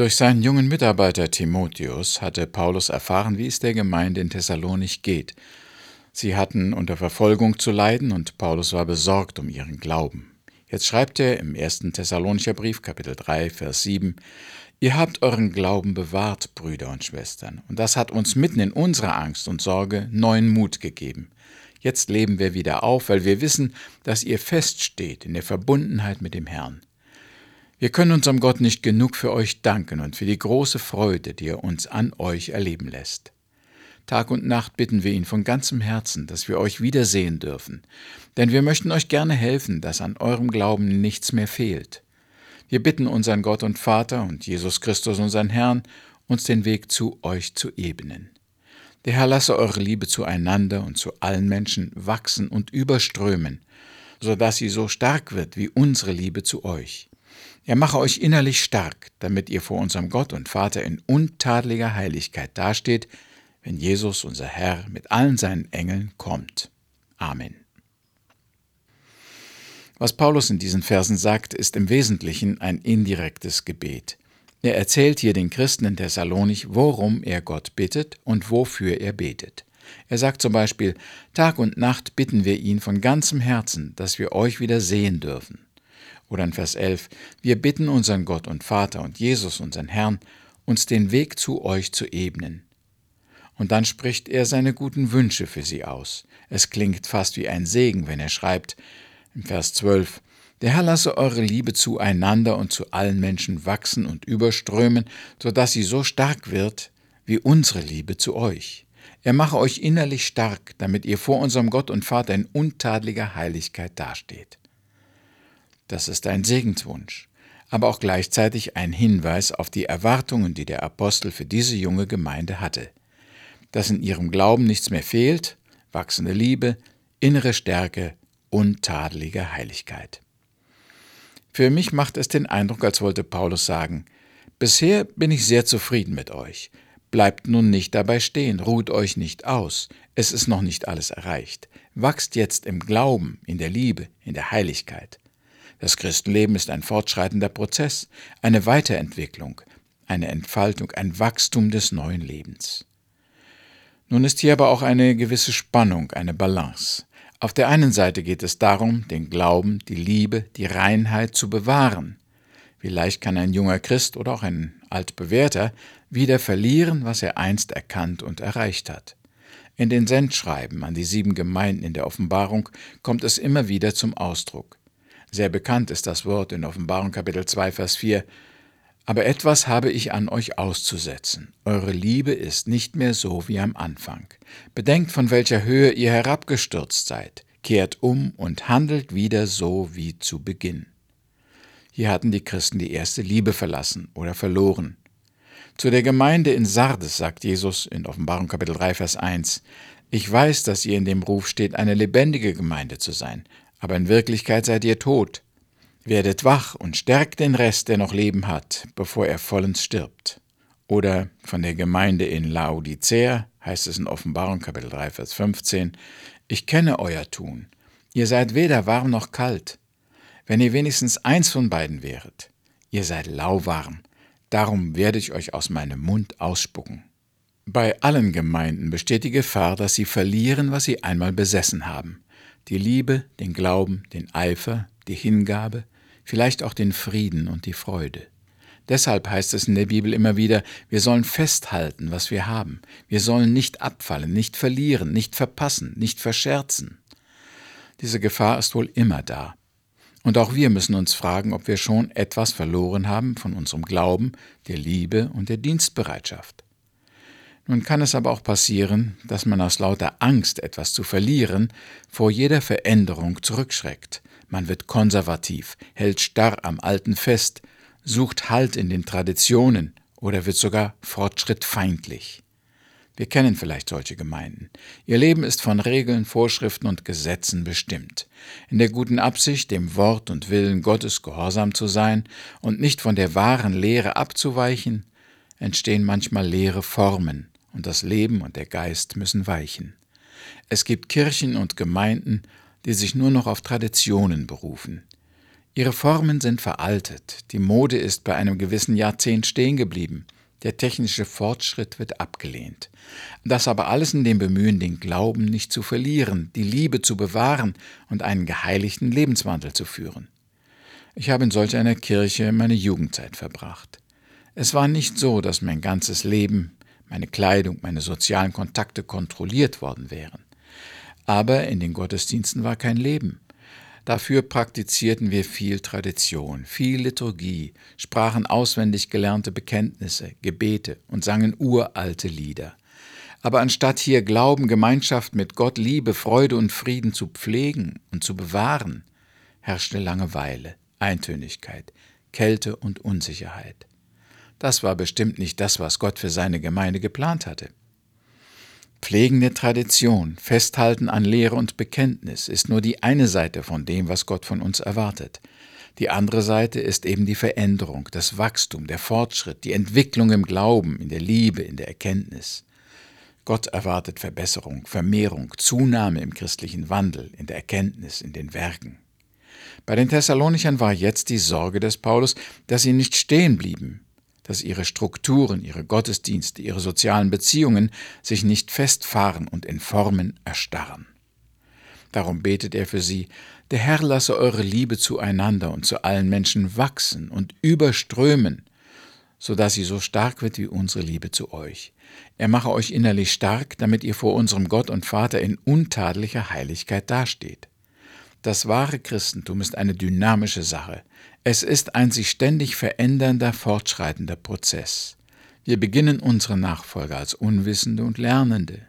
Durch seinen jungen Mitarbeiter Timotheus hatte Paulus erfahren, wie es der Gemeinde in Thessalonich geht. Sie hatten unter Verfolgung zu leiden und Paulus war besorgt um ihren Glauben. Jetzt schreibt er im ersten Thessalonicher Brief, Kapitel 3, Vers 7, Ihr habt euren Glauben bewahrt, Brüder und Schwestern, und das hat uns mitten in unserer Angst und Sorge neuen Mut gegeben. Jetzt leben wir wieder auf, weil wir wissen, dass ihr feststeht in der Verbundenheit mit dem Herrn. Wir können unserem Gott nicht genug für euch danken und für die große Freude, die er uns an euch erleben lässt. Tag und Nacht bitten wir ihn von ganzem Herzen, dass wir euch wiedersehen dürfen, denn wir möchten euch gerne helfen, dass an eurem Glauben nichts mehr fehlt. Wir bitten unseren Gott und Vater und Jesus Christus unseren Herrn, uns den Weg zu euch zu ebnen. Der Herr lasse eure Liebe zueinander und zu allen Menschen wachsen und überströmen, so dass sie so stark wird wie unsere Liebe zu euch. Er mache euch innerlich stark, damit ihr vor unserem Gott und Vater in untadeliger Heiligkeit dasteht, wenn Jesus, unser Herr, mit allen seinen Engeln kommt. Amen. Was Paulus in diesen Versen sagt, ist im Wesentlichen ein indirektes Gebet. Er erzählt hier den Christen in Thessalonich, worum er Gott bittet und wofür er betet. Er sagt zum Beispiel, Tag und Nacht bitten wir ihn von ganzem Herzen, dass wir euch wieder sehen dürfen. Oder in Vers 11, wir bitten unseren Gott und Vater und Jesus, unseren Herrn, uns den Weg zu euch zu ebnen. Und dann spricht er seine guten Wünsche für sie aus. Es klingt fast wie ein Segen, wenn er schreibt, im Vers 12, der Herr lasse eure Liebe zueinander und zu allen Menschen wachsen und überströmen, so dass sie so stark wird wie unsere Liebe zu euch. Er mache euch innerlich stark, damit ihr vor unserem Gott und Vater in untadeliger Heiligkeit dasteht. Das ist ein Segenswunsch, aber auch gleichzeitig ein Hinweis auf die Erwartungen, die der Apostel für diese junge Gemeinde hatte. Dass in ihrem Glauben nichts mehr fehlt, wachsende Liebe, innere Stärke, untadelige Heiligkeit. Für mich macht es den Eindruck, als wollte Paulus sagen, Bisher bin ich sehr zufrieden mit euch. Bleibt nun nicht dabei stehen, ruht euch nicht aus, es ist noch nicht alles erreicht. Wachst jetzt im Glauben, in der Liebe, in der Heiligkeit. Das Christenleben ist ein fortschreitender Prozess, eine Weiterentwicklung, eine Entfaltung, ein Wachstum des neuen Lebens. Nun ist hier aber auch eine gewisse Spannung, eine Balance. Auf der einen Seite geht es darum, den Glauben, die Liebe, die Reinheit zu bewahren. Wie leicht kann ein junger Christ oder auch ein altbewährter wieder verlieren, was er einst erkannt und erreicht hat. In den Sendschreiben an die sieben Gemeinden in der Offenbarung kommt es immer wieder zum Ausdruck. Sehr bekannt ist das Wort in Offenbarung Kapitel 2, Vers 4. Aber etwas habe ich an euch auszusetzen. Eure Liebe ist nicht mehr so wie am Anfang. Bedenkt, von welcher Höhe ihr herabgestürzt seid. Kehrt um und handelt wieder so wie zu Beginn. Hier hatten die Christen die erste Liebe verlassen oder verloren. Zu der Gemeinde in Sardes sagt Jesus in Offenbarung Kapitel 3, Vers 1, Ich weiß, dass ihr in dem Ruf steht, eine lebendige Gemeinde zu sein, aber in Wirklichkeit seid ihr tot. Werdet wach und stärkt den Rest, der noch Leben hat, bevor er vollends stirbt. Oder von der Gemeinde in Laodicea heißt es in Offenbarung Kapitel 3, Vers 15, Ich kenne euer Tun. Ihr seid weder warm noch kalt. Wenn ihr wenigstens eins von beiden wäret, ihr seid lauwarm, darum werde ich euch aus meinem Mund ausspucken. Bei allen Gemeinden besteht die Gefahr, dass sie verlieren, was sie einmal besessen haben die Liebe, den Glauben, den Eifer, die Hingabe, vielleicht auch den Frieden und die Freude. Deshalb heißt es in der Bibel immer wieder, wir sollen festhalten, was wir haben. Wir sollen nicht abfallen, nicht verlieren, nicht verpassen, nicht verscherzen. Diese Gefahr ist wohl immer da. Und auch wir müssen uns fragen, ob wir schon etwas verloren haben von unserem Glauben, der Liebe und der Dienstbereitschaft. Nun kann es aber auch passieren, dass man aus lauter Angst, etwas zu verlieren, vor jeder Veränderung zurückschreckt. Man wird konservativ, hält starr am Alten fest, sucht Halt in den Traditionen oder wird sogar fortschrittfeindlich. Wir kennen vielleicht solche Gemeinden. Ihr Leben ist von Regeln, Vorschriften und Gesetzen bestimmt. In der guten Absicht, dem Wort und Willen Gottes gehorsam zu sein und nicht von der wahren Lehre abzuweichen, entstehen manchmal leere Formen, und das Leben und der Geist müssen weichen. Es gibt Kirchen und Gemeinden, die sich nur noch auf Traditionen berufen. Ihre Formen sind veraltet, die Mode ist bei einem gewissen Jahrzehnt stehen geblieben, der technische Fortschritt wird abgelehnt. Das aber alles in dem Bemühen, den Glauben nicht zu verlieren, die Liebe zu bewahren und einen geheiligten Lebenswandel zu führen. Ich habe in solch einer Kirche meine Jugendzeit verbracht. Es war nicht so, dass mein ganzes Leben, meine Kleidung, meine sozialen Kontakte kontrolliert worden wären. Aber in den Gottesdiensten war kein Leben. Dafür praktizierten wir viel Tradition, viel Liturgie, sprachen auswendig gelernte Bekenntnisse, Gebete und sangen uralte Lieder. Aber anstatt hier Glauben, Gemeinschaft mit Gott, Liebe, Freude und Frieden zu pflegen und zu bewahren, herrschte Langeweile, Eintönigkeit, Kälte und Unsicherheit. Das war bestimmt nicht das, was Gott für seine Gemeinde geplant hatte. Pflegen der Tradition, Festhalten an Lehre und Bekenntnis ist nur die eine Seite von dem, was Gott von uns erwartet. Die andere Seite ist eben die Veränderung, das Wachstum, der Fortschritt, die Entwicklung im Glauben, in der Liebe, in der Erkenntnis. Gott erwartet Verbesserung, Vermehrung, Zunahme im christlichen Wandel, in der Erkenntnis, in den Werken. Bei den Thessalonichern war jetzt die Sorge des Paulus, dass sie nicht stehen blieben, dass ihre Strukturen, ihre Gottesdienste, ihre sozialen Beziehungen sich nicht festfahren und in Formen erstarren. Darum betet er für sie, der Herr lasse eure Liebe zueinander und zu allen Menschen wachsen und überströmen, so dass sie so stark wird wie unsere Liebe zu euch. Er mache euch innerlich stark, damit ihr vor unserem Gott und Vater in untadeliger Heiligkeit dasteht. Das wahre Christentum ist eine dynamische Sache. Es ist ein sich ständig verändernder, fortschreitender Prozess. Wir beginnen unsere Nachfolge als Unwissende und Lernende.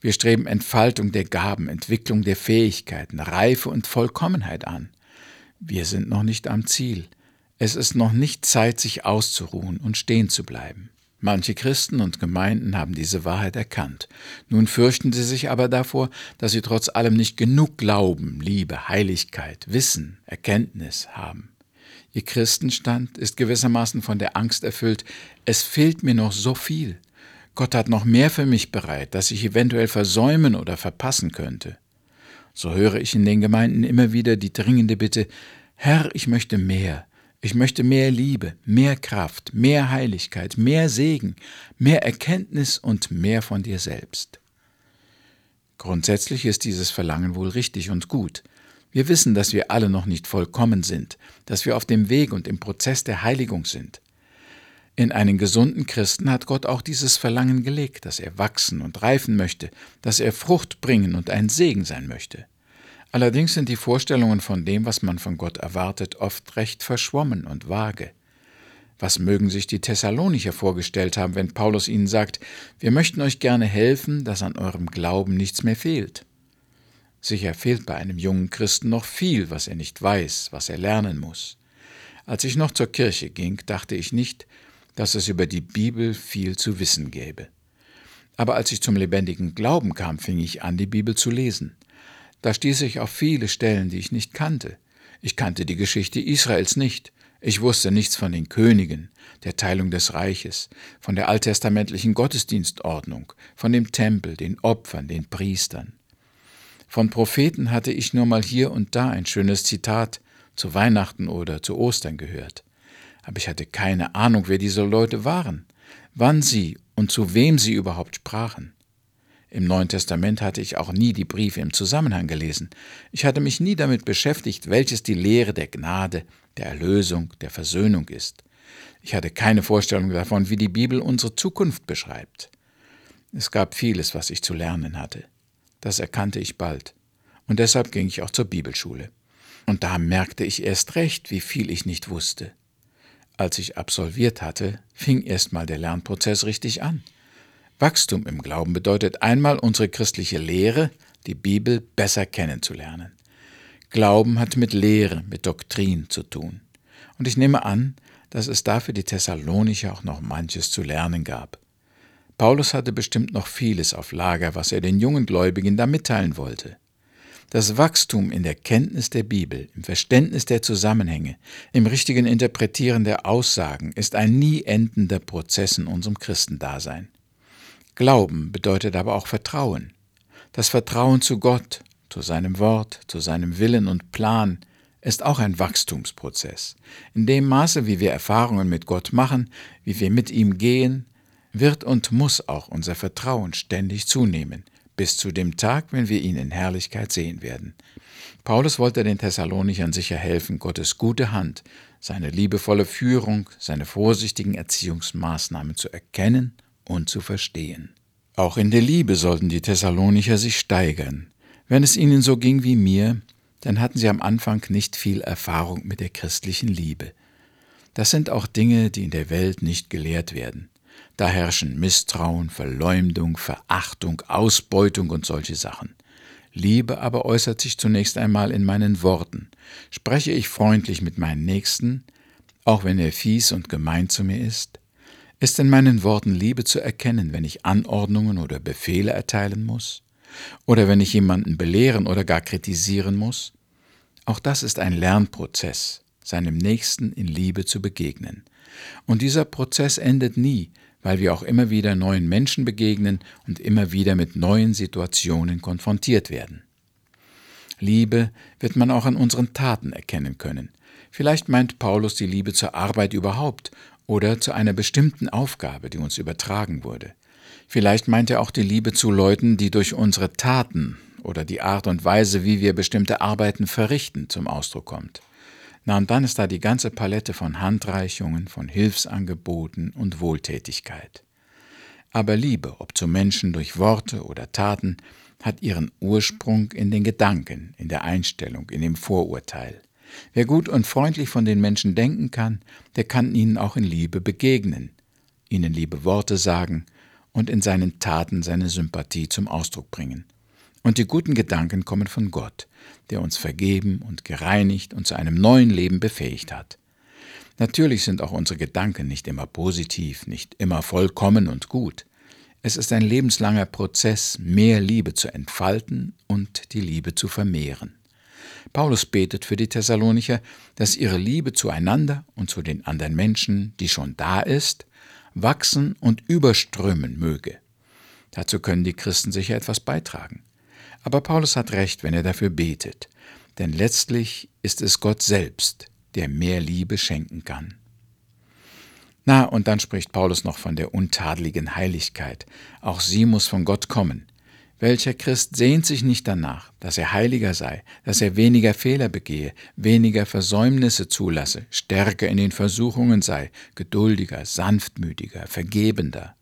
Wir streben Entfaltung der Gaben, Entwicklung der Fähigkeiten, Reife und Vollkommenheit an. Wir sind noch nicht am Ziel. Es ist noch nicht Zeit, sich auszuruhen und stehen zu bleiben. Manche Christen und Gemeinden haben diese Wahrheit erkannt. Nun fürchten sie sich aber davor, dass sie trotz allem nicht genug Glauben, Liebe, Heiligkeit, Wissen, Erkenntnis haben. Ihr Christenstand ist gewissermaßen von der Angst erfüllt, es fehlt mir noch so viel. Gott hat noch mehr für mich bereit, das ich eventuell versäumen oder verpassen könnte. So höre ich in den Gemeinden immer wieder die dringende Bitte, Herr, ich möchte mehr, ich möchte mehr Liebe, mehr Kraft, mehr Heiligkeit, mehr Segen, mehr Erkenntnis und mehr von dir selbst. Grundsätzlich ist dieses Verlangen wohl richtig und gut. Wir wissen, dass wir alle noch nicht vollkommen sind, dass wir auf dem Weg und im Prozess der Heiligung sind. In einen gesunden Christen hat Gott auch dieses Verlangen gelegt, dass er wachsen und reifen möchte, dass er Frucht bringen und ein Segen sein möchte. Allerdings sind die Vorstellungen von dem, was man von Gott erwartet, oft recht verschwommen und vage. Was mögen sich die Thessalonicher vorgestellt haben, wenn Paulus ihnen sagt, wir möchten euch gerne helfen, dass an eurem Glauben nichts mehr fehlt? Sicher fehlt bei einem jungen Christen noch viel, was er nicht weiß, was er lernen muss. Als ich noch zur Kirche ging, dachte ich nicht, dass es über die Bibel viel zu wissen gäbe. Aber als ich zum lebendigen Glauben kam, fing ich an, die Bibel zu lesen. Da stieß ich auf viele Stellen, die ich nicht kannte. Ich kannte die Geschichte Israels nicht. Ich wusste nichts von den Königen, der Teilung des Reiches, von der alttestamentlichen Gottesdienstordnung, von dem Tempel, den Opfern, den Priestern. Von Propheten hatte ich nur mal hier und da ein schönes Zitat zu Weihnachten oder zu Ostern gehört. Aber ich hatte keine Ahnung, wer diese Leute waren, wann sie und zu wem sie überhaupt sprachen. Im Neuen Testament hatte ich auch nie die Briefe im Zusammenhang gelesen. Ich hatte mich nie damit beschäftigt, welches die Lehre der Gnade, der Erlösung, der Versöhnung ist. Ich hatte keine Vorstellung davon, wie die Bibel unsere Zukunft beschreibt. Es gab vieles, was ich zu lernen hatte. Das erkannte ich bald. Und deshalb ging ich auch zur Bibelschule. Und da merkte ich erst recht, wie viel ich nicht wusste. Als ich absolviert hatte, fing erst mal der Lernprozess richtig an. Wachstum im Glauben bedeutet einmal unsere christliche Lehre, die Bibel, besser kennenzulernen. Glauben hat mit Lehre, mit Doktrin zu tun. Und ich nehme an, dass es dafür die Thessalonicher auch noch manches zu lernen gab. Paulus hatte bestimmt noch vieles auf Lager, was er den jungen Gläubigen da mitteilen wollte. Das Wachstum in der Kenntnis der Bibel, im Verständnis der Zusammenhänge, im richtigen Interpretieren der Aussagen ist ein nie endender Prozess in unserem Christendasein. Glauben bedeutet aber auch Vertrauen. Das Vertrauen zu Gott, zu seinem Wort, zu seinem Willen und Plan, ist auch ein Wachstumsprozess. In dem Maße, wie wir Erfahrungen mit Gott machen, wie wir mit ihm gehen, wird und muss auch unser Vertrauen ständig zunehmen, bis zu dem Tag, wenn wir ihn in Herrlichkeit sehen werden. Paulus wollte den Thessalonichern sicher helfen, Gottes gute Hand, seine liebevolle Führung, seine vorsichtigen Erziehungsmaßnahmen zu erkennen und zu verstehen. Auch in der Liebe sollten die Thessalonicher sich steigern. Wenn es ihnen so ging wie mir, dann hatten sie am Anfang nicht viel Erfahrung mit der christlichen Liebe. Das sind auch Dinge, die in der Welt nicht gelehrt werden. Da herrschen Misstrauen, Verleumdung, Verachtung, Ausbeutung und solche Sachen. Liebe aber äußert sich zunächst einmal in meinen Worten. Spreche ich freundlich mit meinen Nächsten, auch wenn er fies und gemein zu mir ist? Ist in meinen Worten Liebe zu erkennen, wenn ich Anordnungen oder Befehle erteilen muss? Oder wenn ich jemanden belehren oder gar kritisieren muss? Auch das ist ein Lernprozess, seinem Nächsten in Liebe zu begegnen. Und dieser Prozess endet nie, weil wir auch immer wieder neuen Menschen begegnen und immer wieder mit neuen Situationen konfrontiert werden. Liebe wird man auch an unseren Taten erkennen können. Vielleicht meint Paulus die Liebe zur Arbeit überhaupt oder zu einer bestimmten Aufgabe, die uns übertragen wurde. Vielleicht meint er auch die Liebe zu Leuten, die durch unsere Taten oder die Art und Weise, wie wir bestimmte Arbeiten verrichten, zum Ausdruck kommt. Na und dann ist da die ganze Palette von Handreichungen, von Hilfsangeboten und Wohltätigkeit. Aber Liebe, ob zu Menschen durch Worte oder Taten, hat ihren Ursprung in den Gedanken, in der Einstellung, in dem Vorurteil. Wer gut und freundlich von den Menschen denken kann, der kann ihnen auch in Liebe begegnen, ihnen liebe Worte sagen und in seinen Taten seine Sympathie zum Ausdruck bringen. Und die guten Gedanken kommen von Gott, der uns vergeben und gereinigt und zu einem neuen Leben befähigt hat. Natürlich sind auch unsere Gedanken nicht immer positiv, nicht immer vollkommen und gut. Es ist ein lebenslanger Prozess, mehr Liebe zu entfalten und die Liebe zu vermehren. Paulus betet für die Thessalonicher, dass ihre Liebe zueinander und zu den anderen Menschen, die schon da ist, wachsen und überströmen möge. Dazu können die Christen sicher etwas beitragen. Aber Paulus hat recht, wenn er dafür betet, denn letztlich ist es Gott selbst, der mehr Liebe schenken kann. Na, und dann spricht Paulus noch von der untadeligen Heiligkeit. Auch sie muss von Gott kommen. Welcher Christ sehnt sich nicht danach, dass er heiliger sei, dass er weniger Fehler begehe, weniger Versäumnisse zulasse, stärker in den Versuchungen sei, geduldiger, sanftmütiger, vergebender?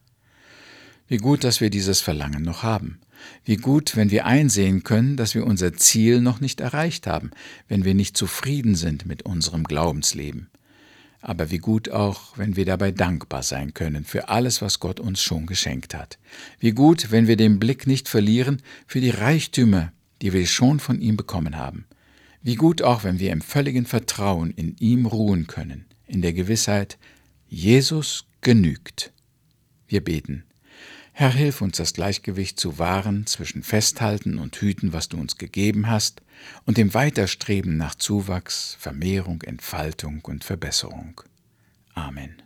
Wie gut, dass wir dieses Verlangen noch haben. Wie gut, wenn wir einsehen können, dass wir unser Ziel noch nicht erreicht haben, wenn wir nicht zufrieden sind mit unserem Glaubensleben aber wie gut auch, wenn wir dabei dankbar sein können für alles, was Gott uns schon geschenkt hat. Wie gut, wenn wir den Blick nicht verlieren für die Reichtümer, die wir schon von ihm bekommen haben. Wie gut auch, wenn wir im völligen Vertrauen in ihm ruhen können, in der Gewissheit, Jesus genügt. Wir beten. Herr, hilf uns das Gleichgewicht zu wahren zwischen Festhalten und Hüten, was du uns gegeben hast, und dem Weiterstreben nach Zuwachs, Vermehrung, Entfaltung und Verbesserung. Amen.